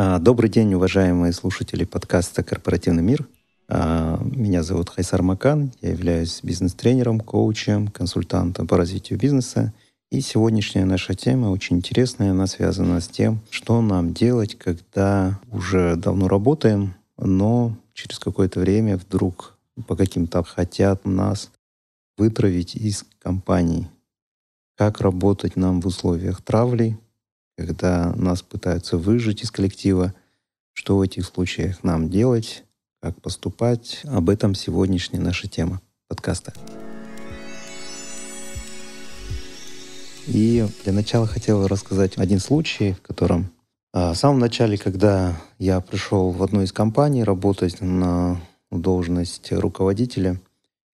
А, добрый день, уважаемые слушатели подкаста «Корпоративный мир». А, меня зовут Хайсар Макан, я являюсь бизнес-тренером, коучем, консультантом по развитию бизнеса. И сегодняшняя наша тема очень интересная, она связана с тем, что нам делать, когда уже давно работаем, но через какое-то время вдруг по каким-то хотят нас вытравить из компании. Как работать нам в условиях травли, когда нас пытаются выжить из коллектива, что в этих случаях нам делать, как поступать. Об этом сегодняшняя наша тема подкаста. И для начала хотел рассказать один случай, в котором а, в самом начале, когда я пришел в одну из компаний работать на должность руководителя,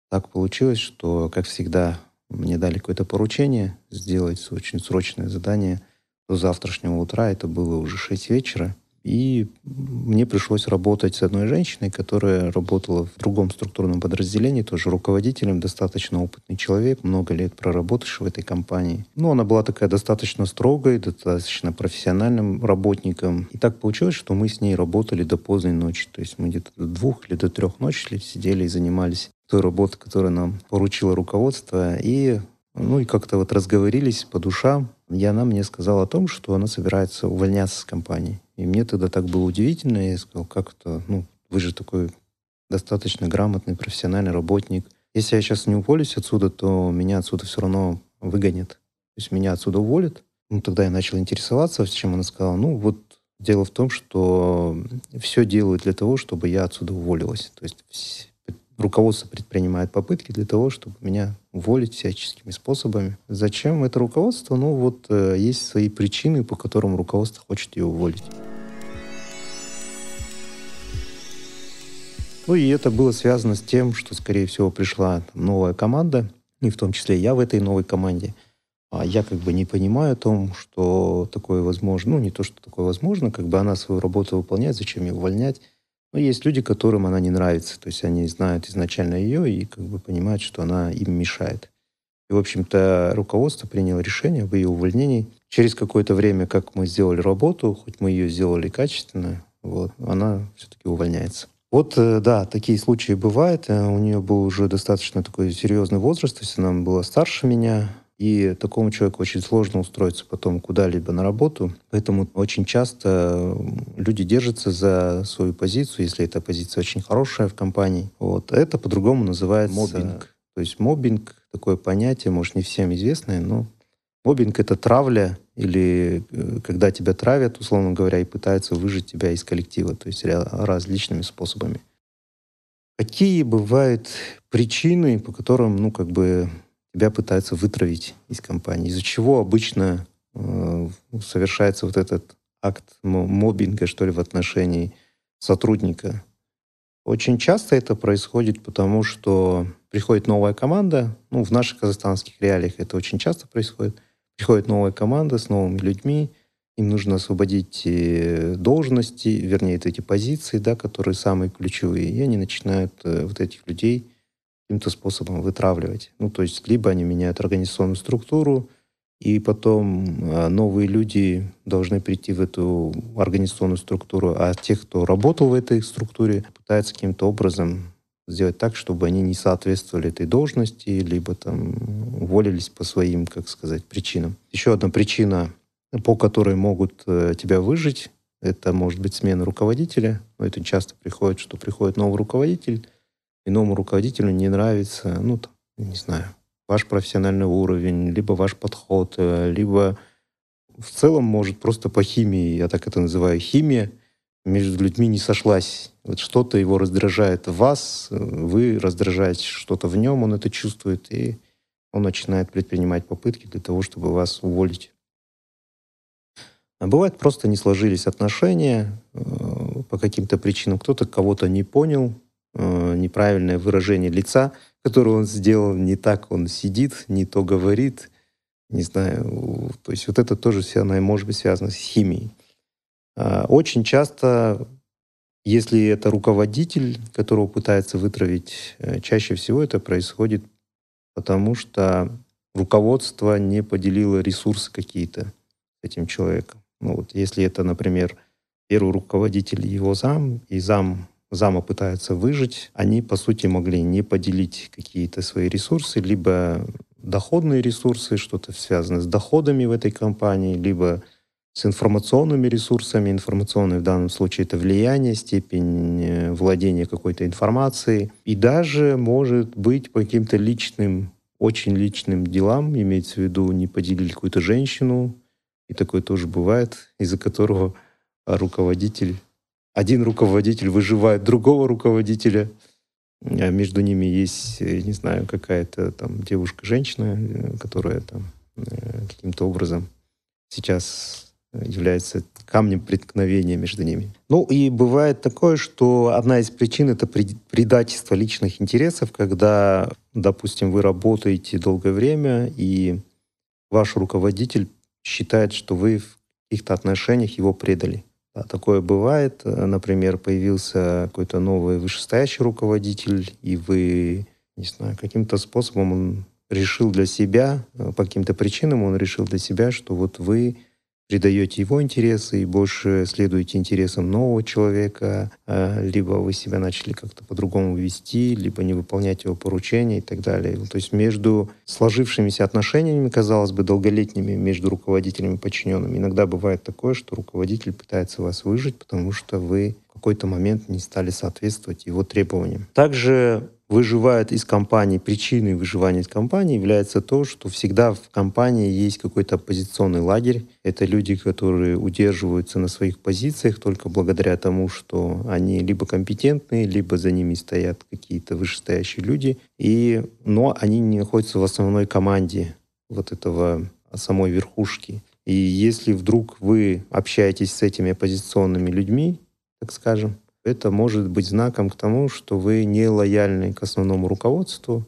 так получилось, что, как всегда, мне дали какое-то поручение сделать очень срочное задание – завтрашнего утра, это было уже 6 вечера. И мне пришлось работать с одной женщиной, которая работала в другом структурном подразделении, тоже руководителем, достаточно опытный человек, много лет проработавший в этой компании. Ну, она была такая достаточно строгой, достаточно профессиональным работником. И так получилось, что мы с ней работали до поздней ночи. То есть мы где-то до двух или до трех ночи сидели и занимались той работой, которую нам поручило руководство. И ну и как-то вот разговорились по душам, и она мне сказала о том, что она собирается увольняться с компании. И мне тогда так было удивительно, я сказал, как это, ну, вы же такой достаточно грамотный, профессиональный работник. Если я сейчас не уволюсь отсюда, то меня отсюда все равно выгонят. То есть меня отсюда уволят. Ну, тогда я начал интересоваться, с чем она сказала. Ну, вот дело в том, что все делают для того, чтобы я отсюда уволилась. То есть руководство предпринимает попытки для того, чтобы меня уволить всяческими способами. Зачем это руководство? Ну вот э, есть свои причины, по которым руководство хочет ее уволить. Ну и это было связано с тем, что, скорее всего, пришла новая команда, и в том числе я в этой новой команде. А я как бы не понимаю о том, что такое возможно. Ну, не то, что такое возможно, как бы она свою работу выполняет, зачем ее увольнять. Но есть люди, которым она не нравится. То есть они знают изначально ее и как бы понимают, что она им мешает. И, в общем-то, руководство приняло решение об ее увольнении. Через какое-то время, как мы сделали работу, хоть мы ее сделали качественно, вот, она все-таки увольняется. Вот, э, да, такие случаи бывают. Э, у нее был уже достаточно такой серьезный возраст, то есть она была старше меня, и такому человеку очень сложно устроиться потом куда-либо на работу. Поэтому очень часто люди держатся за свою позицию, если эта позиция очень хорошая в компании. Вот. Это по-другому называется мобинг. То есть мобинг — такое понятие, может, не всем известное, но мобинг — это травля или э, когда тебя травят, условно говоря, и пытаются выжить тебя из коллектива, то есть различными способами. Какие бывают причины, по которым, ну, как бы тебя пытаются вытравить из компании. Из-за чего обычно э, совершается вот этот акт мобинга, что ли, в отношении сотрудника. Очень часто это происходит потому, что приходит новая команда, ну, в наших казахстанских реалиях это очень часто происходит, приходит новая команда с новыми людьми, им нужно освободить э, должности, вернее, эти позиции, да, которые самые ключевые, и они начинают э, вот этих людей каким-то способом вытравливать. Ну, то есть либо они меняют организационную структуру, и потом а, новые люди должны прийти в эту организационную структуру, а те, кто работал в этой структуре, пытаются каким-то образом сделать так, чтобы они не соответствовали этой должности, либо там уволились по своим, как сказать, причинам. Еще одна причина, по которой могут э, тебя выжить, это может быть смена руководителя. Но это часто приходит, что приходит новый руководитель, иному руководителю не нравится, ну, там, не знаю, ваш профессиональный уровень, либо ваш подход, э, либо в целом, может, просто по химии, я так это называю, химия между людьми не сошлась. Вот что-то его раздражает в вас, вы раздражаете что-то в нем, он это чувствует, и он начинает предпринимать попытки для того, чтобы вас уволить. А бывает, просто не сложились отношения э, по каким-то причинам. Кто-то кого-то не понял, э, неправильное выражение лица, которое он сделал, не так он сидит, не то говорит, не знаю. То есть вот это тоже все, оно может быть связано с химией. Э, очень часто, если это руководитель, которого пытается вытравить, э, чаще всего это происходит потому, что руководство не поделило ресурсы какие-то этим человеком. Ну вот, если это, например, первый руководитель его зам, и зам зама пытается выжить, они, по сути, могли не поделить какие-то свои ресурсы, либо доходные ресурсы, что-то связанное с доходами в этой компании, либо с информационными ресурсами. Информационные в данном случае это влияние, степень э, владения какой-то информацией. И даже, может быть, по каким-то личным, очень личным делам, имеется в виду, не поделили какую-то женщину, и такое тоже бывает, из-за которого руководитель, один руководитель выживает другого руководителя, а между ними есть, э, не знаю, какая-то там девушка-женщина, э, которая там каким-то образом сейчас является камнем преткновения между ними. Ну и бывает такое, что одна из причин это предательство личных интересов, когда, допустим, вы работаете долгое время, и ваш руководитель считает, что вы в каких-то отношениях его предали. Такое бывает. Например, появился какой-то новый вышестоящий руководитель, и вы, не знаю, каким-то способом он решил для себя, по каким-то причинам он решил для себя, что вот вы придаете его интересы и больше следуете интересам нового человека, а, либо вы себя начали как-то по-другому вести, либо не выполнять его поручения и так далее. То есть между сложившимися отношениями, казалось бы, долголетними между руководителями и подчиненными, иногда бывает такое, что руководитель пытается вас выжить, потому что вы в какой-то момент не стали соответствовать его требованиям. Также выживает из компании, причиной выживания из компании является то, что всегда в компании есть какой-то оппозиционный лагерь. Это люди, которые удерживаются на своих позициях только благодаря тому, что они либо компетентные, либо за ними стоят какие-то вышестоящие люди. И, но они не находятся в основной команде вот этого самой верхушки. И если вдруг вы общаетесь с этими оппозиционными людьми, так скажем, это может быть знаком к тому, что вы не лояльны к основному руководству,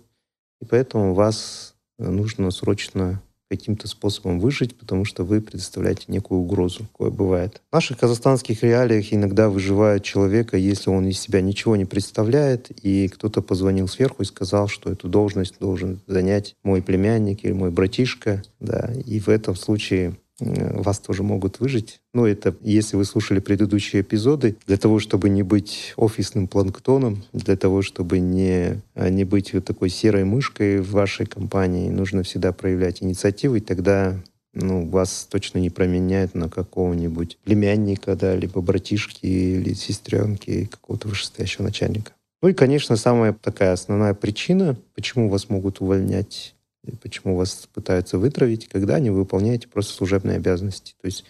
и поэтому вас нужно срочно каким-то способом выжить, потому что вы предоставляете некую угрозу. Такое бывает. В наших казахстанских реалиях иногда выживает человека, если он из себя ничего не представляет, и кто-то позвонил сверху и сказал, что эту должность должен занять мой племянник или мой братишка. Да, и в этом случае Э, вас тоже могут выжить. Но это, если вы слушали предыдущие эпизоды, для того, чтобы не быть офисным планктоном, для того, чтобы не, а, не быть вот такой серой мышкой в вашей компании, нужно всегда проявлять инициативу, и тогда ну, вас точно не променяют на какого-нибудь племянника, да, либо братишки или сестренки какого-то вышестоящего начальника. Ну и, конечно, самая такая основная причина, почему вас могут увольнять почему вас пытаются вытравить, когда не выполняете просто служебные обязанности. То есть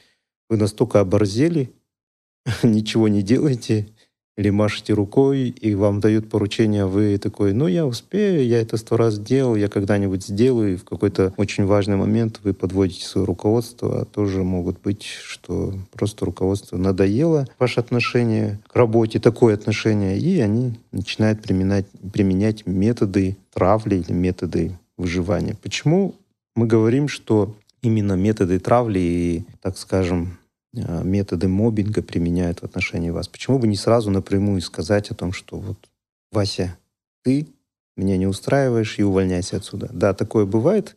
вы настолько оборзели, ничего не делаете, или машете рукой, и вам дают поручение, вы такой, ну, я успею, я это сто раз делал, я когда-нибудь сделаю, и в какой-то очень важный момент вы подводите свое руководство, а тоже могут быть, что просто руководство надоело ваше отношение к работе, такое отношение, и они начинают применять, применять методы травли или методы выживания. Почему мы говорим, что именно методы травли и, так скажем, э, методы мобинга применяют в отношении вас? Почему бы не сразу напрямую сказать о том, что вот, Вася, ты меня не устраиваешь и увольняйся отсюда? Да, такое бывает.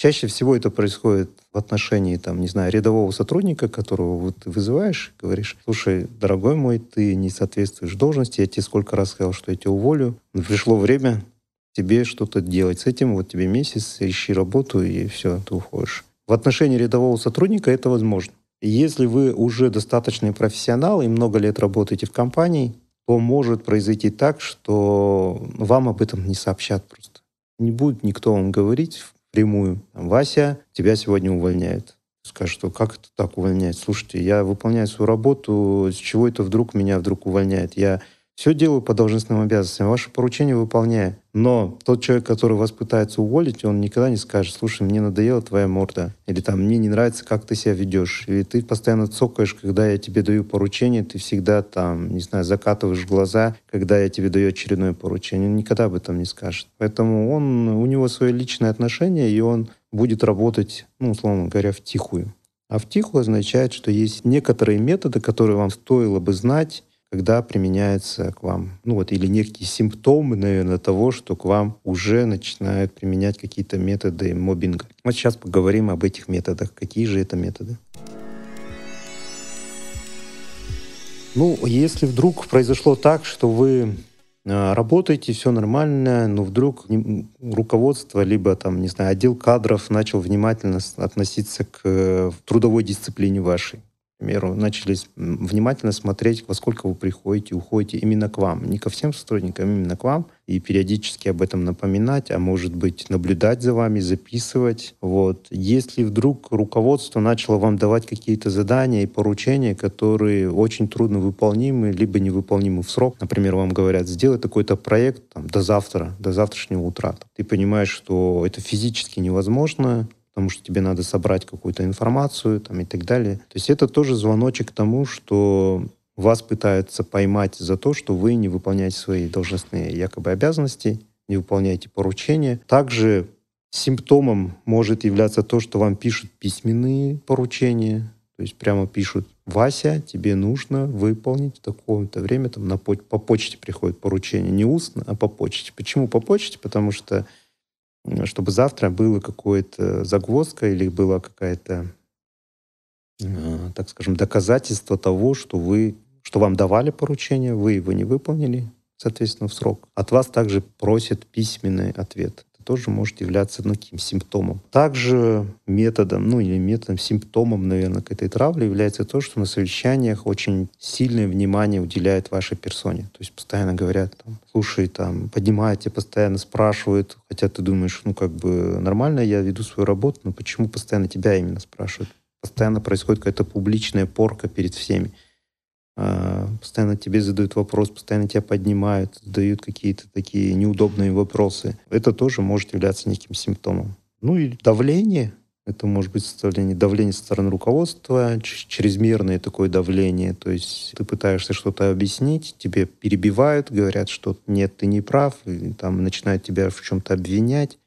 Чаще всего это происходит в отношении, там, не знаю, рядового сотрудника, которого вот ты вызываешь, говоришь, слушай, дорогой мой, ты не соответствуешь должности, я тебе сколько раз сказал, что я тебя уволю. Но пришло время, тебе что-то делать с этим, вот тебе месяц, ищи работу, и все, ты уходишь. В отношении рядового сотрудника это возможно. Если вы уже достаточный профессионал и много лет работаете в компании, то может произойти так, что вам об этом не сообщат просто. Не будет никто вам говорить впрямую, Вася, тебя сегодня увольняют. Скажет, что как это так увольняет? Слушайте, я выполняю свою работу, с чего это вдруг меня вдруг увольняет? Я все делаю по должностным обязанностям, ваше поручение выполняю. Но тот человек, который вас пытается уволить, он никогда не скажет, слушай, мне надоела твоя морда, или там, мне не нравится, как ты себя ведешь, или ты постоянно цокаешь, когда я тебе даю поручение, ты всегда там, не знаю, закатываешь глаза, когда я тебе даю очередное поручение. Он никогда об этом не скажет. Поэтому он, у него свое личное отношение, и он будет работать, ну, условно говоря, в тихую. А в тихую означает, что есть некоторые методы, которые вам стоило бы знать, когда применяется к вам, ну вот, или некие симптомы, наверное, того, что к вам уже начинают применять какие-то методы мобинга. Вот сейчас поговорим об этих методах. Какие же это методы? Ну, если вдруг произошло так, что вы а, работаете, все нормально, но вдруг руководство, либо там, не знаю, отдел кадров начал внимательно относиться к э, трудовой дисциплине вашей примеру, начали внимательно смотреть, во сколько вы приходите, уходите именно к вам. Не ко всем сотрудникам, а именно к вам. И периодически об этом напоминать, а может быть наблюдать за вами, записывать. Вот. Если вдруг руководство начало вам давать какие-то задания и поручения, которые очень трудно выполнимы, либо невыполнимы в срок, например, вам говорят, сделай такой-то проект там, до завтра, до завтрашнего утра. Ты понимаешь, что это физически невозможно, потому что тебе надо собрать какую-то информацию там, и так далее. То есть это тоже звоночек к тому, что вас пытаются поймать за то, что вы не выполняете свои должностные якобы обязанности, не выполняете поручения. Также симптомом может являться то, что вам пишут письменные поручения, то есть прямо пишут, Вася, тебе нужно выполнить в такое-то время, там на по, по почте приходит поручение, не устно, а по почте. Почему по почте? Потому что чтобы завтра было какое-то загвоздка или была какая-то, э, так скажем, доказательство того, что вы, что вам давали поручение, вы его не выполнили, соответственно, в срок. От вас также просят письменный ответ тоже может являться ну, таким симптомом. Также методом, ну или методом, симптомом, наверное, к этой травле является то, что на совещаниях очень сильное внимание уделяют вашей персоне. То есть постоянно говорят, там, слушай, там, поднимайте, постоянно спрашивают, хотя ты думаешь, ну как бы нормально я веду свою работу, но почему постоянно тебя именно спрашивают? Постоянно происходит какая-то публичная порка перед всеми. А, постоянно тебе задают вопрос, постоянно тебя поднимают, задают какие-то такие неудобные вопросы. Это тоже может являться неким симптомом. Ну и давление. Это может быть составление давления со стороны руководства, чрезмерное такое давление. То есть ты пытаешься что-то объяснить, тебе перебивают, говорят, что нет, ты не прав, и там начинают тебя в чем-то обвинять,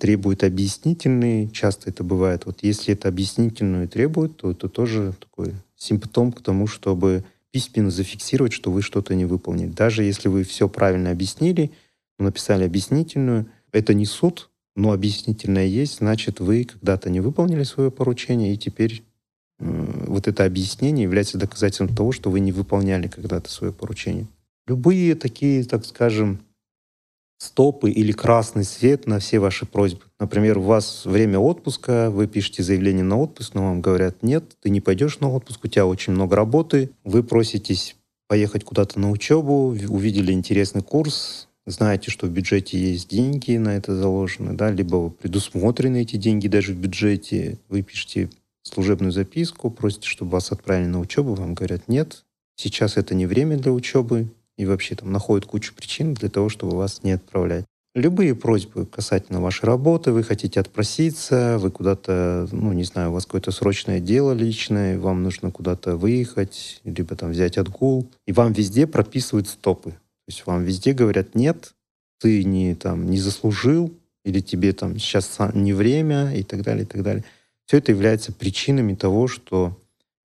требуют объяснительные. Часто это бывает. Вот если это объяснительную требуют, то это тоже такой симптом к тому, чтобы письменно зафиксировать, что вы что-то не выполнили. Даже если вы все правильно объяснили, написали объяснительную, это не суд, но объяснительная есть, значит, вы когда-то не выполнили свое поручение, и теперь э, вот это объяснение является доказательством того, что вы не выполняли когда-то свое поручение. Любые такие, так скажем, стопы или красный свет на все ваши просьбы. Например, у вас время отпуска, вы пишете заявление на отпуск, но вам говорят, нет, ты не пойдешь на отпуск, у тебя очень много работы, вы проситесь поехать куда-то на учебу, увидели интересный курс, знаете, что в бюджете есть деньги на это заложены, да, либо предусмотрены эти деньги даже в бюджете, вы пишете служебную записку, просите, чтобы вас отправили на учебу, вам говорят, нет, сейчас это не время для учебы, и вообще там находят кучу причин для того, чтобы вас не отправлять. Любые просьбы касательно вашей работы, вы хотите отпроситься, вы куда-то, ну, не знаю, у вас какое-то срочное дело личное, вам нужно куда-то выехать, либо там взять отгул, и вам везде прописывают стопы. То есть вам везде говорят, нет, ты не, там, не заслужил, или тебе там сейчас не время, и так далее, и так далее. Все это является причинами того, что,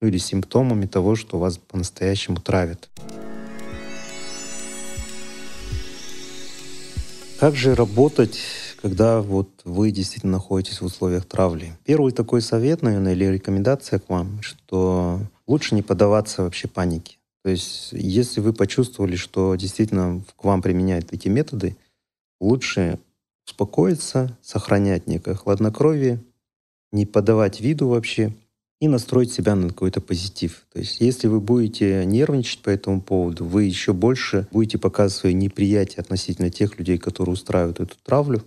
ну, или симптомами того, что вас по-настоящему травят. Как же работать, когда вот вы действительно находитесь в условиях травли? Первый такой совет, наверное, или рекомендация к вам, что лучше не поддаваться вообще панике. То есть, если вы почувствовали, что действительно к вам применяют эти методы, лучше успокоиться, сохранять некое хладнокровие, не подавать виду вообще, и настроить себя на какой-то позитив. То есть если вы будете нервничать по этому поводу, вы еще больше будете показывать свое неприятие относительно тех людей, которые устраивают эту травлю.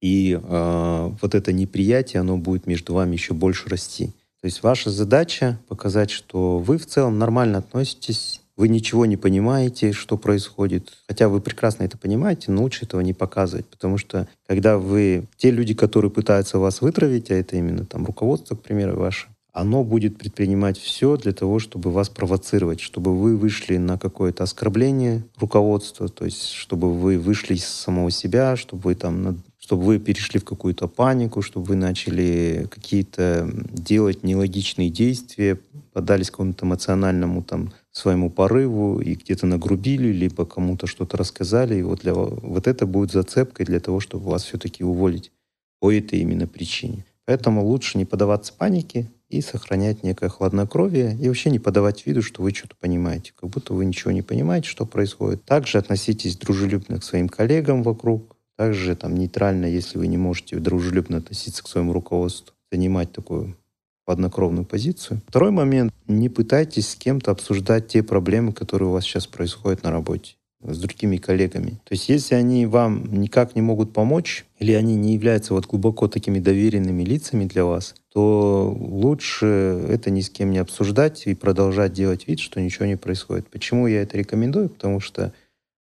И э, вот это неприятие, оно будет между вами еще больше расти. То есть ваша задача показать, что вы в целом нормально относитесь, вы ничего не понимаете, что происходит. Хотя вы прекрасно это понимаете, но лучше этого не показывать. Потому что когда вы... Те люди, которые пытаются вас вытравить, а это именно там руководство, к примеру, ваше, оно будет предпринимать все для того, чтобы вас провоцировать, чтобы вы вышли на какое-то оскорбление руководства, то есть чтобы вы вышли из самого себя, чтобы вы там чтобы вы перешли в какую-то панику, чтобы вы начали какие-то делать нелогичные действия, подались какому-то эмоциональному там своему порыву и где-то нагрубили, либо кому-то что-то рассказали. И вот, для, вот это будет зацепкой для того, чтобы вас все-таки уволить по этой именно причине. Поэтому лучше не поддаваться панике, и сохранять некое хладнокровие и вообще не подавать виду, что вы что-то понимаете, как будто вы ничего не понимаете, что происходит. Также относитесь дружелюбно к своим коллегам вокруг, также там нейтрально, если вы не можете дружелюбно относиться к своему руководству, занимать такую хладнокровную позицию. Второй момент. Не пытайтесь с кем-то обсуждать те проблемы, которые у вас сейчас происходят на работе с другими коллегами. То есть если они вам никак не могут помочь, или они не являются вот глубоко такими доверенными лицами для вас, то лучше это ни с кем не обсуждать и продолжать делать вид, что ничего не происходит. Почему я это рекомендую? Потому что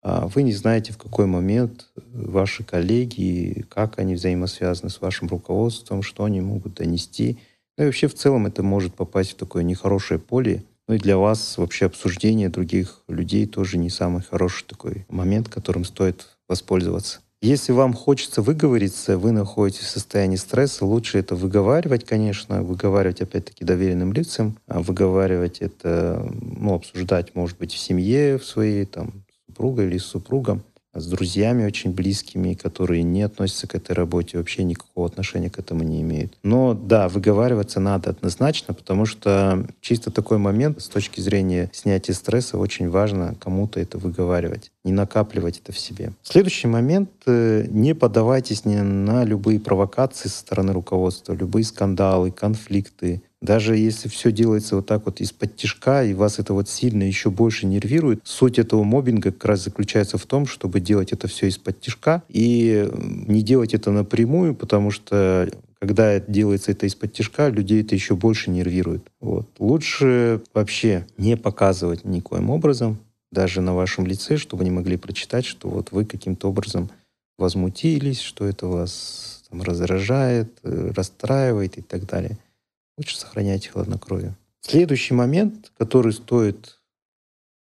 а, вы не знаете, в какой момент ваши коллеги, как они взаимосвязаны с вашим руководством, что они могут донести. Ну и вообще в целом это может попасть в такое нехорошее поле, ну и для вас вообще обсуждение других людей тоже не самый хороший такой момент, которым стоит воспользоваться. Если вам хочется выговориться, вы находитесь в состоянии стресса, лучше это выговаривать, конечно, выговаривать опять-таки доверенным лицам, а выговаривать это, ну, обсуждать, может быть, в семье в своей, там, супругой или с супругом с друзьями очень близкими, которые не относятся к этой работе, вообще никакого отношения к этому не имеют. Но да, выговариваться надо однозначно, потому что чисто такой момент с точки зрения снятия стресса очень важно кому-то это выговаривать, не накапливать это в себе. Следующий момент э, — не поддавайтесь ни на любые провокации со стороны руководства, любые скандалы, конфликты, даже если все делается вот так вот из-под тяжка, и вас это вот сильно еще больше нервирует, суть этого мобинга как раз заключается в том, чтобы делать это все из-под тяжка и не делать это напрямую, потому что когда делается это из-под тяжка, людей это еще больше нервирует. Вот. Лучше вообще не показывать никоим образом, даже на вашем лице, чтобы не могли прочитать, что вот вы каким-то образом возмутились, что это вас там, раздражает, э, расстраивает и так далее лучше сохранять хладнокровие. Следующий момент, который стоит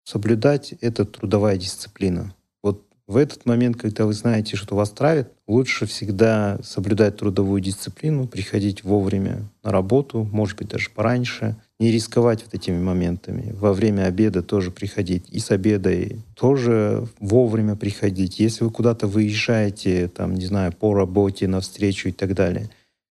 соблюдать, это трудовая дисциплина. Вот в этот момент, когда вы знаете, что вас травит, лучше всегда соблюдать трудовую дисциплину, приходить вовремя на работу, может быть, даже пораньше, не рисковать вот этими моментами. Во время обеда тоже приходить, и с обеда и тоже вовремя приходить. Если вы куда-то выезжаете, там, не знаю, по работе, навстречу и так далее,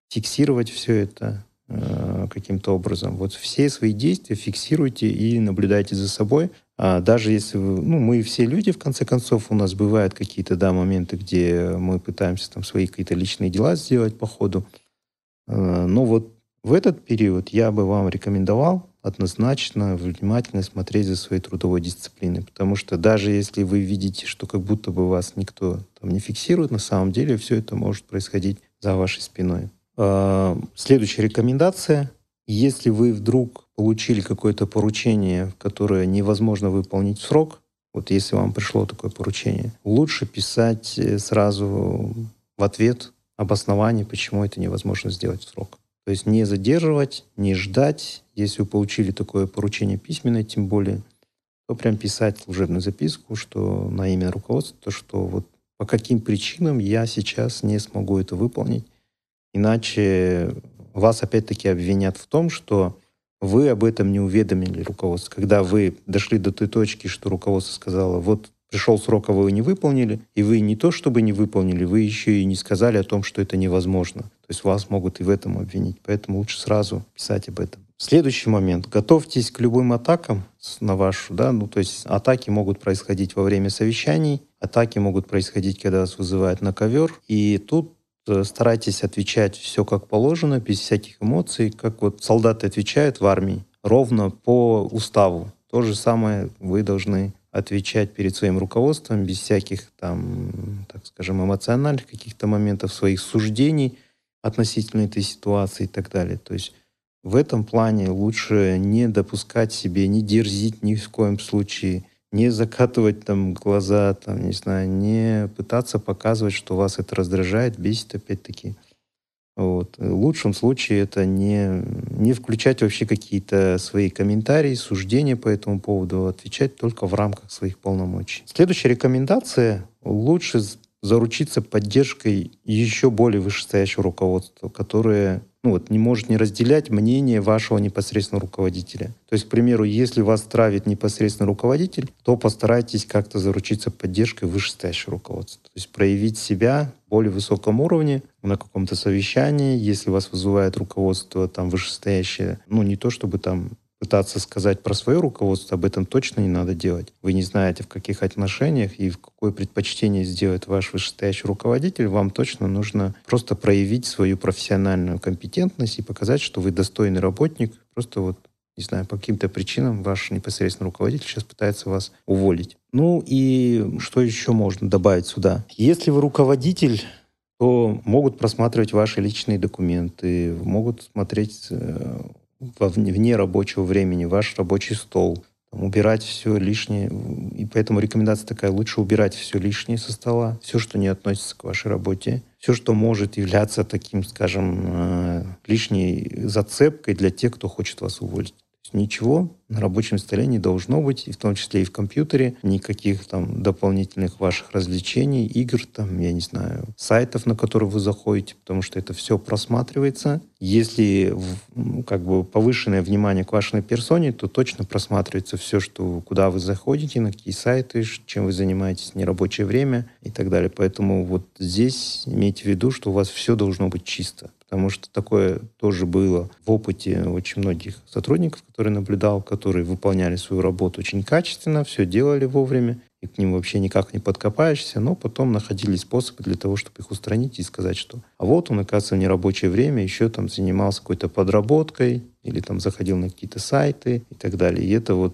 фиксировать все это, Э, каким-то образом. Вот все свои действия фиксируйте и наблюдайте за собой. А даже если вы, ну, мы все люди, в конце концов, у нас бывают какие-то, да, моменты, где мы пытаемся там свои какие-то личные дела сделать по ходу. Э, но вот в этот период я бы вам рекомендовал однозначно внимательно смотреть за своей трудовой дисциплиной, потому что даже если вы видите, что как будто бы вас никто там не фиксирует, на самом деле все это может происходить за вашей спиной. А, следующая рекомендация. Если вы вдруг получили какое-то поручение, которое невозможно выполнить в срок, вот если вам пришло такое поручение, лучше писать э, сразу в ответ обоснование, почему это невозможно сделать в срок. То есть не задерживать, не ждать. Если вы получили такое поручение письменное, тем более, то прям писать служебную записку, что на имя руководства, то что вот по каким причинам я сейчас не смогу это выполнить, Иначе вас опять-таки обвинят в том, что вы об этом не уведомили руководство. Когда вы дошли до той точки, что руководство сказало, вот пришел срок, а вы его не выполнили, и вы не то чтобы не выполнили, вы еще и не сказали о том, что это невозможно. То есть вас могут и в этом обвинить. Поэтому лучше сразу писать об этом. Следующий момент. Готовьтесь к любым атакам на вашу, да, ну то есть атаки могут происходить во время совещаний, атаки могут происходить, когда вас вызывают на ковер, и тут старайтесь отвечать все как положено, без всяких эмоций, как вот солдаты отвечают в армии, ровно по уставу. То же самое вы должны отвечать перед своим руководством без всяких там, так скажем, эмоциональных каких-то моментов, своих суждений относительно этой ситуации и так далее. То есть в этом плане лучше не допускать себе, не дерзить ни в коем случае, не закатывать там глаза, там, не знаю, не пытаться показывать, что вас это раздражает, бесит опять-таки. Вот. В лучшем случае это не, не включать вообще какие-то свои комментарии, суждения по этому поводу, а отвечать только в рамках своих полномочий. Следующая рекомендация. Лучше заручиться поддержкой еще более вышестоящего руководства, которое ну, вот, не может не разделять мнение вашего непосредственного руководителя. То есть, к примеру, если вас травит непосредственно руководитель, то постарайтесь как-то заручиться поддержкой вышестоящего руководства. То есть проявить себя более высоком уровне, на каком-то совещании, если вас вызывает руководство там вышестоящее, ну не то чтобы там пытаться сказать про свое руководство, об этом точно не надо делать. Вы не знаете, в каких отношениях и в какое предпочтение сделает ваш вышестоящий руководитель. Вам точно нужно просто проявить свою профессиональную компетентность и показать, что вы достойный работник. Просто вот не знаю, по каким-то причинам ваш непосредственный руководитель сейчас пытается вас уволить. Ну и что еще можно добавить сюда? Если вы руководитель, то могут просматривать ваши личные документы, могут смотреть э, вне рабочего времени, ваш рабочий стол, там, убирать все лишнее. И поэтому рекомендация такая, лучше убирать все лишнее со стола, все, что не относится к вашей работе, все, что может являться таким, скажем, э, лишней зацепкой для тех, кто хочет вас уволить ничего на рабочем столе не должно быть, и в том числе и в компьютере, никаких там дополнительных ваших развлечений, игр, там, я не знаю, сайтов, на которые вы заходите, потому что это все просматривается. Если как бы повышенное внимание к вашей персоне, то точно просматривается все, что, куда вы заходите, на какие сайты, чем вы занимаетесь, нерабочее время и так далее. Поэтому вот здесь имейте в виду, что у вас все должно быть чисто потому что такое тоже было в опыте очень многих сотрудников, которые наблюдал, которые выполняли свою работу очень качественно, все делали вовремя, и к ним вообще никак не подкопаешься, но потом находили способы для того, чтобы их устранить и сказать, что а вот он, оказывается, в нерабочее время еще там занимался какой-то подработкой или там заходил на какие-то сайты и так далее. И это вот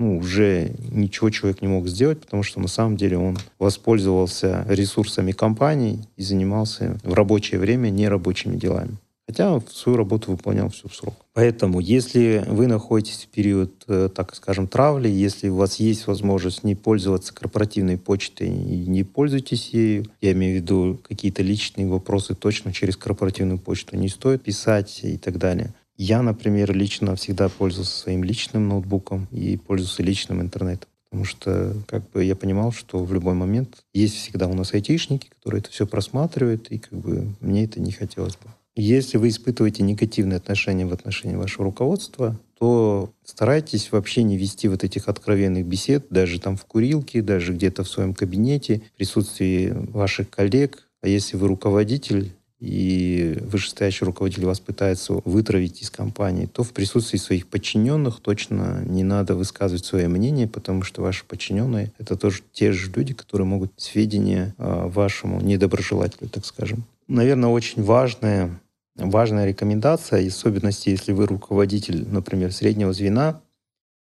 ну, уже ничего человек не мог сделать, потому что на самом деле он воспользовался ресурсами компании и занимался в рабочее время нерабочими делами. Хотя свою работу выполнял всю в срок. Поэтому, если вы находитесь в период, э, так скажем, травли, если у вас есть возможность не пользоваться корпоративной почтой и не пользуйтесь ею, я имею в виду какие-то личные вопросы точно через корпоративную почту не стоит писать и так далее. Я, например, лично всегда пользовался своим личным ноутбуком и пользовался личным интернетом. Потому что как бы я понимал, что в любой момент есть всегда у нас айтишники, которые это все просматривают, и как бы мне это не хотелось бы. Если вы испытываете негативные отношения в отношении вашего руководства, то старайтесь вообще не вести вот этих откровенных бесед, даже там в курилке, даже где-то в своем кабинете, в присутствии ваших коллег. А если вы руководитель, и вышестоящий руководитель вас пытается вытравить из компании, то в присутствии своих подчиненных точно не надо высказывать свое мнение, потому что ваши подчиненные — это тоже те же люди, которые могут сведения э, вашему недоброжелателю, так скажем. Наверное, очень важная, важная рекомендация, особенности, если вы руководитель, например, среднего звена,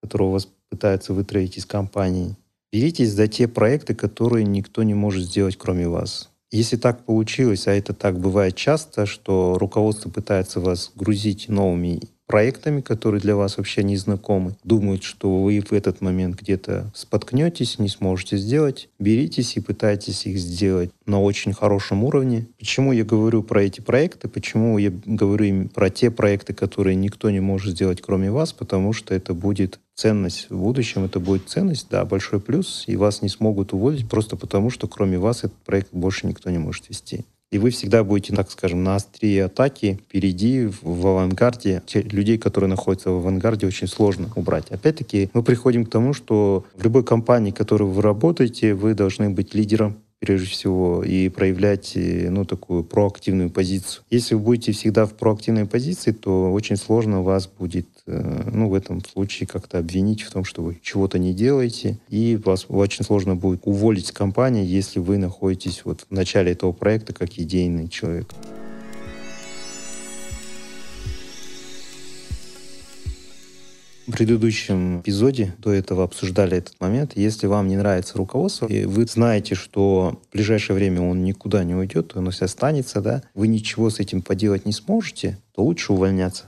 которого вас пытаются вытравить из компании, беритесь за те проекты, которые никто не может сделать, кроме вас. Если так получилось, а это так бывает часто, что руководство пытается вас грузить новыми проектами, которые для вас вообще не знакомы, думают, что вы в этот момент где-то споткнетесь, не сможете сделать, беритесь и пытайтесь их сделать на очень хорошем уровне. Почему я говорю про эти проекты? Почему я говорю про те проекты, которые никто не может сделать, кроме вас? Потому что это будет ценность в будущем, это будет ценность, да, большой плюс, и вас не смогут уволить просто потому, что кроме вас этот проект больше никто не может вести. И вы всегда будете, так скажем, на острие атаки, впереди, в, авангарде. Людей, которые находятся в авангарде, очень сложно убрать. Опять-таки, мы приходим к тому, что в любой компании, в которой вы работаете, вы должны быть лидером прежде всего, и проявлять, э, ну, такую проактивную позицию. Если вы будете всегда в проактивной позиции, то очень сложно вас будет, э, ну, в этом случае как-то обвинить в том, что вы чего-то не делаете, и вас очень сложно будет уволить с компании, если вы находитесь вот в начале этого проекта как идейный человек. В предыдущем эпизоде до этого обсуждали этот момент. Если вам не нравится руководство, и вы знаете, что в ближайшее время он никуда не уйдет, он все останется, да, вы ничего с этим поделать не сможете, то лучше увольняться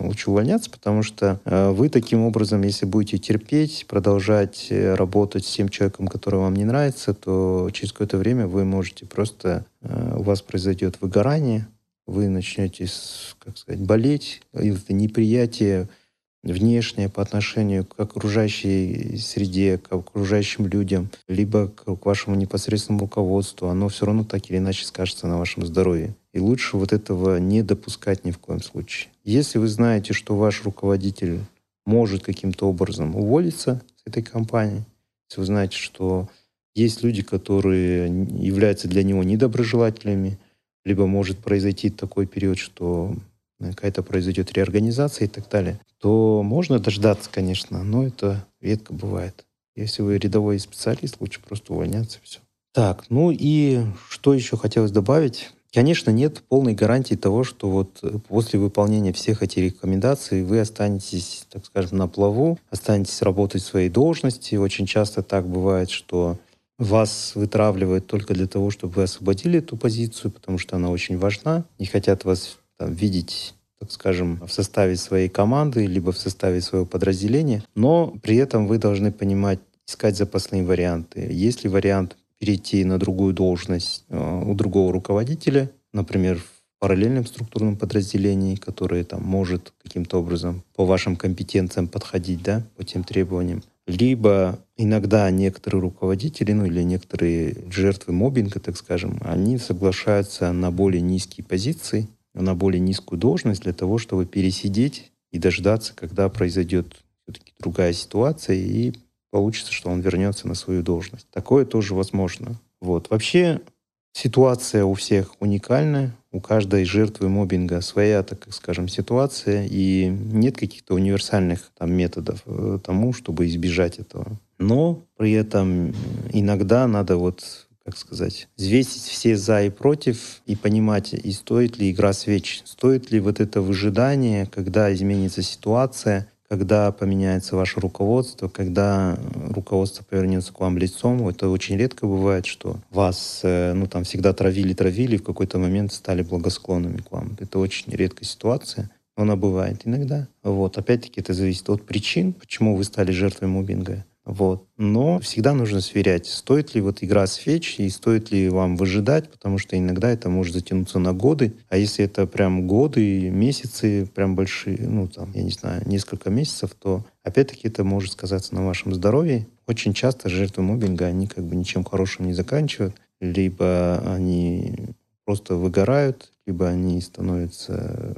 лучше увольняться, потому что э, вы таким образом, если будете терпеть, продолжать э, работать с тем человеком, который вам не нравится, то через какое-то время вы можете просто, э, у вас произойдет выгорание, вы начнете, как сказать, болеть, это неприятие внешнее по отношению к окружающей среде, к окружающим людям, либо к вашему непосредственному руководству, оно все равно так или иначе скажется на вашем здоровье. И лучше вот этого не допускать ни в коем случае. Если вы знаете, что ваш руководитель может каким-то образом уволиться с этой компании, если вы знаете, что есть люди, которые являются для него недоброжелателями, либо может произойти такой период, что какая-то произойдет реорганизация и так далее, то можно дождаться, конечно, но это редко бывает. Если вы рядовой специалист, лучше просто увольняться, все. Так, ну и что еще хотелось добавить? Конечно, нет полной гарантии того, что вот после выполнения всех этих рекомендаций вы останетесь, так скажем, на плаву, останетесь работать в своей должности. Очень часто так бывает, что вас вытравливают только для того, чтобы вы освободили эту позицию, потому что она очень важна. Не хотят вас там, видеть так скажем, в составе своей команды, либо в составе своего подразделения, но при этом вы должны понимать, искать запасные варианты. Есть ли вариант перейти на другую должность э, у другого руководителя, например, в параллельном структурном подразделении, которое там может каким-то образом по вашим компетенциям подходить, да, по тем требованиям. Либо иногда некоторые руководители, ну или некоторые жертвы мобинга, так скажем, они соглашаются на более низкие позиции, на более низкую должность для того, чтобы пересидеть и дождаться, когда произойдет все-таки другая ситуация, и получится, что он вернется на свою должность. Такое тоже возможно. Вот. Вообще ситуация у всех уникальная, у каждой жертвы мобинга своя, так скажем, ситуация, и нет каких-то универсальных там, методов э, тому, чтобы избежать этого. Но при этом иногда надо вот как сказать, взвесить все за и против и понимать, и стоит ли игра свеч, стоит ли вот это выжидание, когда изменится ситуация, когда поменяется ваше руководство, когда руководство повернется к вам лицом. Это очень редко бывает, что вас, э, ну, там всегда травили, травили, в какой-то момент стали благосклонными к вам. Это очень редкая ситуация. Она бывает иногда. Вот. Опять-таки это зависит от причин, почему вы стали жертвой мобинга. Вот. Но всегда нужно сверять, стоит ли вот игра свеч и стоит ли вам выжидать, потому что иногда это может затянуться на годы. А если это прям годы, месяцы, прям большие, ну там, я не знаю, несколько месяцев, то опять-таки это может сказаться на вашем здоровье. Очень часто жертвы мобинга, они как бы ничем хорошим не заканчивают, либо они просто выгорают, либо они становятся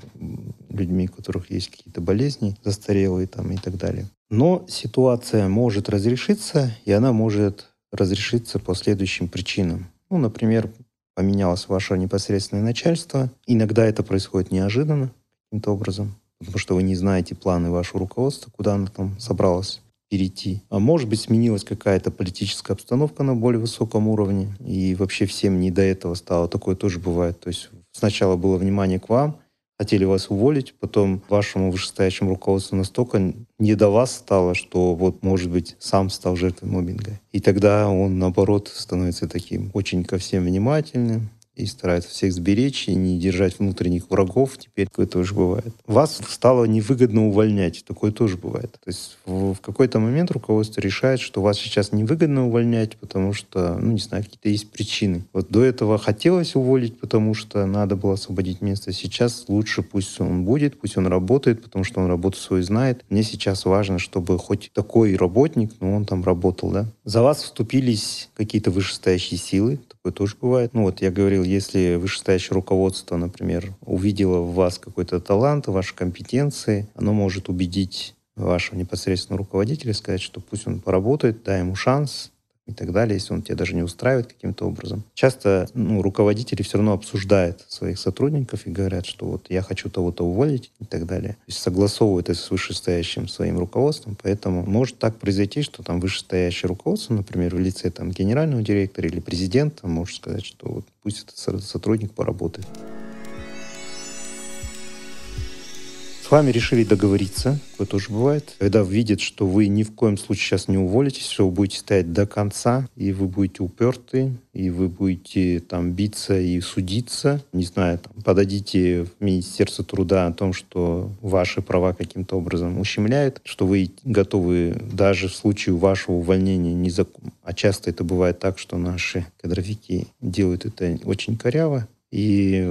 людьми, у которых есть какие-то болезни застарелые там и так далее. Но ситуация может разрешиться, и она может разрешиться по следующим причинам. Ну, например, поменялось ваше непосредственное начальство. Иногда это происходит неожиданно каким-то образом, потому что вы не знаете планы вашего руководства, куда оно там собралось перейти. А может быть, сменилась какая-то политическая обстановка на более высоком уровне, и вообще всем не до этого стало. Такое тоже бывает. То есть сначала было внимание к вам, хотели вас уволить, потом вашему вышестоящему руководству настолько не до вас стало, что вот, может быть, сам стал жертвой мобинга. И тогда он, наоборот, становится таким очень ко всем внимательным, и стараются всех сберечь и не держать внутренних врагов. Теперь такое тоже бывает. Вас стало невыгодно увольнять. Такое тоже бывает. То есть в, в какой-то момент руководство решает, что вас сейчас невыгодно увольнять, потому что, ну, не знаю, какие-то есть причины. Вот до этого хотелось уволить, потому что надо было освободить место. Сейчас лучше пусть он будет, пусть он работает, потому что он работу свою знает. Мне сейчас важно, чтобы хоть такой работник, но он там работал, да. За вас вступились какие-то вышестоящие силы, такое тоже бывает. Ну вот я говорил, если вышестоящее руководство, например, увидело в вас какой-то талант, ваши компетенции, оно может убедить вашего непосредственного руководителя, сказать, что пусть он поработает, дай ему шанс, и так далее, если он тебя даже не устраивает каким-то образом. Часто ну, руководители все равно обсуждают своих сотрудников и говорят, что вот я хочу того-то уволить и так далее. То есть согласовывают это с вышестоящим своим руководством, поэтому может так произойти, что там вышестоящее руководство, например, в лице там генерального директора или президента может сказать, что вот пусть этот сотрудник поработает. С вами решили договориться, это тоже бывает, когда видят, что вы ни в коем случае сейчас не уволитесь, что вы будете стоять до конца, и вы будете уперты, и вы будете там биться и судиться, не знаю, там, подадите в Министерство труда о том, что ваши права каким-то образом ущемляют, что вы готовы даже в случае вашего увольнения не закон. А часто это бывает так, что наши кадровики делают это очень коряво, и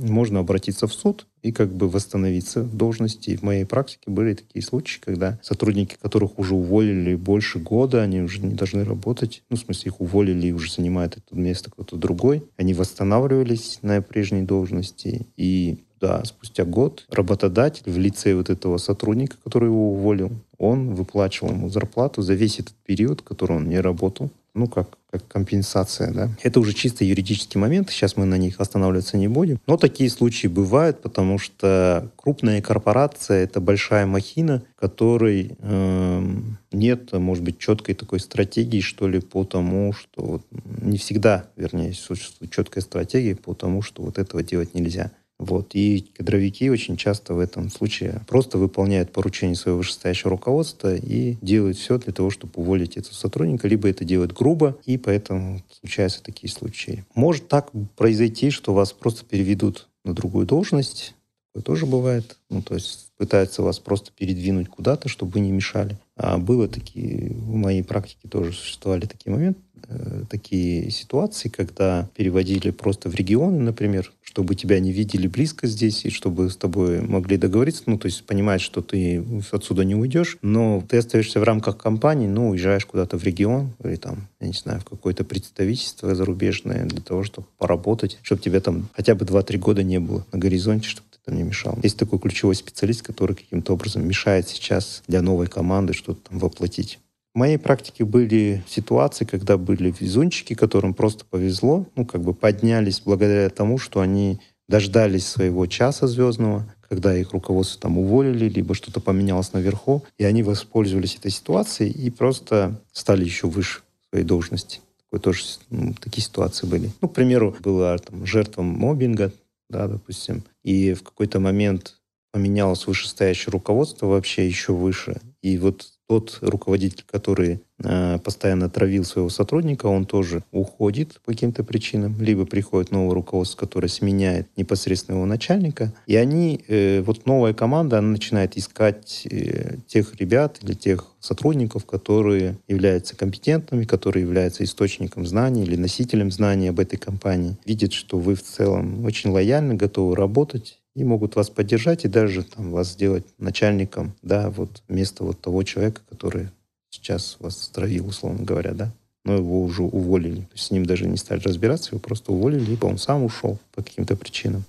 можно обратиться в суд и как бы восстановиться в должности. В моей практике были такие случаи, когда сотрудники, которых уже уволили больше года, они уже не должны работать, ну, в смысле, их уволили и уже занимает это место кто-то другой, они восстанавливались на прежней должности, и да, спустя год работодатель в лице вот этого сотрудника, который его уволил, он выплачивал ему зарплату за весь этот период, который он не работал ну, как, как компенсация, да. Это уже чисто юридический момент, сейчас мы на них останавливаться не будем. Но такие случаи бывают, потому что крупная корпорация — это большая махина, которой э, нет, может быть, четкой такой стратегии, что ли, по тому, что вот, не всегда, вернее, существует четкая стратегия по тому, что вот этого делать нельзя. Вот. И кадровики очень часто в этом случае просто выполняют поручения своего вышестоящего руководства и делают все для того, чтобы уволить этого сотрудника, либо это делают грубо, и поэтому случаются такие случаи. Может так произойти, что вас просто переведут на другую должность, такое тоже бывает. Ну, то есть пытаются вас просто передвинуть куда-то, чтобы вы не мешали. А было такие, в моей практике тоже существовали такие моменты, э, такие ситуации, когда переводили просто в регионы, например, чтобы тебя не видели близко здесь, и чтобы с тобой могли договориться, ну, то есть понимать, что ты отсюда не уйдешь, но ты остаешься в рамках компании, ну, уезжаешь куда-то в регион или там, я не знаю, в какое-то представительство зарубежное для того, чтобы поработать, чтобы тебя там хотя бы 2-3 года не было на горизонте, чтобы ты там не мешал. Есть такой ключевой специалист, который каким-то образом мешает сейчас для новой команды что-то там воплотить. В моей практике были ситуации, когда были везунчики, которым просто повезло, ну, как бы поднялись благодаря тому, что они дождались своего часа звездного, когда их руководство там уволили, либо что-то поменялось наверху, и они воспользовались этой ситуацией и просто стали еще выше своей должности. Такое тоже, ну, такие ситуации были. Ну, к примеру, была там жертва мобинга, да, допустим, и в какой-то момент поменялось вышестоящее руководство вообще еще выше. И вот тот руководитель, который э, постоянно травил своего сотрудника, он тоже уходит по каким-то причинам, либо приходит новое руководство, которое сменяет непосредственно его начальника, и они, э, вот новая команда, она начинает искать э, тех ребят или тех сотрудников, которые являются компетентными, которые являются источником знаний или носителем знаний об этой компании, видят, что вы в целом очень лояльны, готовы работать, и могут вас поддержать и даже там, вас сделать начальником, да, вот вместо вот того человека, который сейчас вас стравил, условно говоря, да. Но его уже уволили. То есть с ним даже не стали разбираться, его просто уволили, либо он сам ушел по каким-то причинам.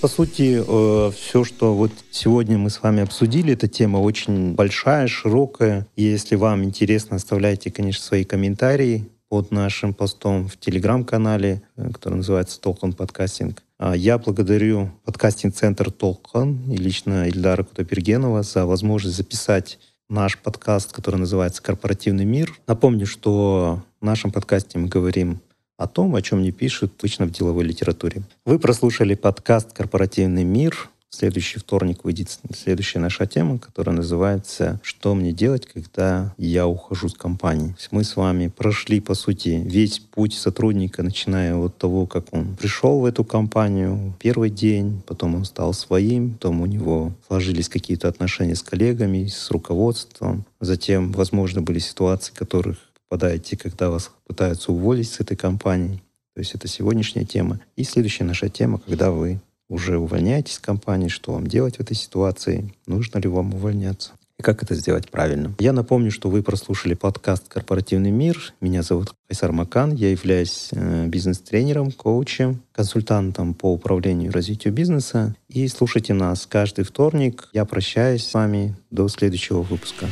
По сути, э, все, что вот сегодня мы с вами обсудили, эта тема очень большая, широкая. Если вам интересно, оставляйте, конечно, свои комментарии под нашим постом в телеграм-канале, э, который называется «Толкон подкастинг». А я благодарю подкастинг-центр «Толкон» и лично Ильдара Кутапергенова за возможность записать наш подкаст, который называется «Корпоративный мир». Напомню, что в нашем подкасте мы говорим о том, о чем не пишут обычно в деловой литературе. Вы прослушали подкаст «Корпоративный мир». Следующий вторник выйдет следующая наша тема, которая называется «Что мне делать, когда я ухожу с компании?». Мы с вами прошли, по сути, весь путь сотрудника, начиная от того, как он пришел в эту компанию, первый день, потом он стал своим, потом у него сложились какие-то отношения с коллегами, с руководством. Затем, возможно, были ситуации, в которых попадаете, когда вас пытаются уволить с этой компании. То есть это сегодняшняя тема. И следующая наша тема, когда вы уже увольняетесь из компании, что вам делать в этой ситуации, нужно ли вам увольняться и как это сделать правильно. Я напомню, что вы прослушали подкаст «Корпоративный мир». Меня зовут Айсар Макан. Я являюсь э, бизнес-тренером, коучем, консультантом по управлению и развитию бизнеса. И слушайте нас каждый вторник. Я прощаюсь с вами до следующего выпуска.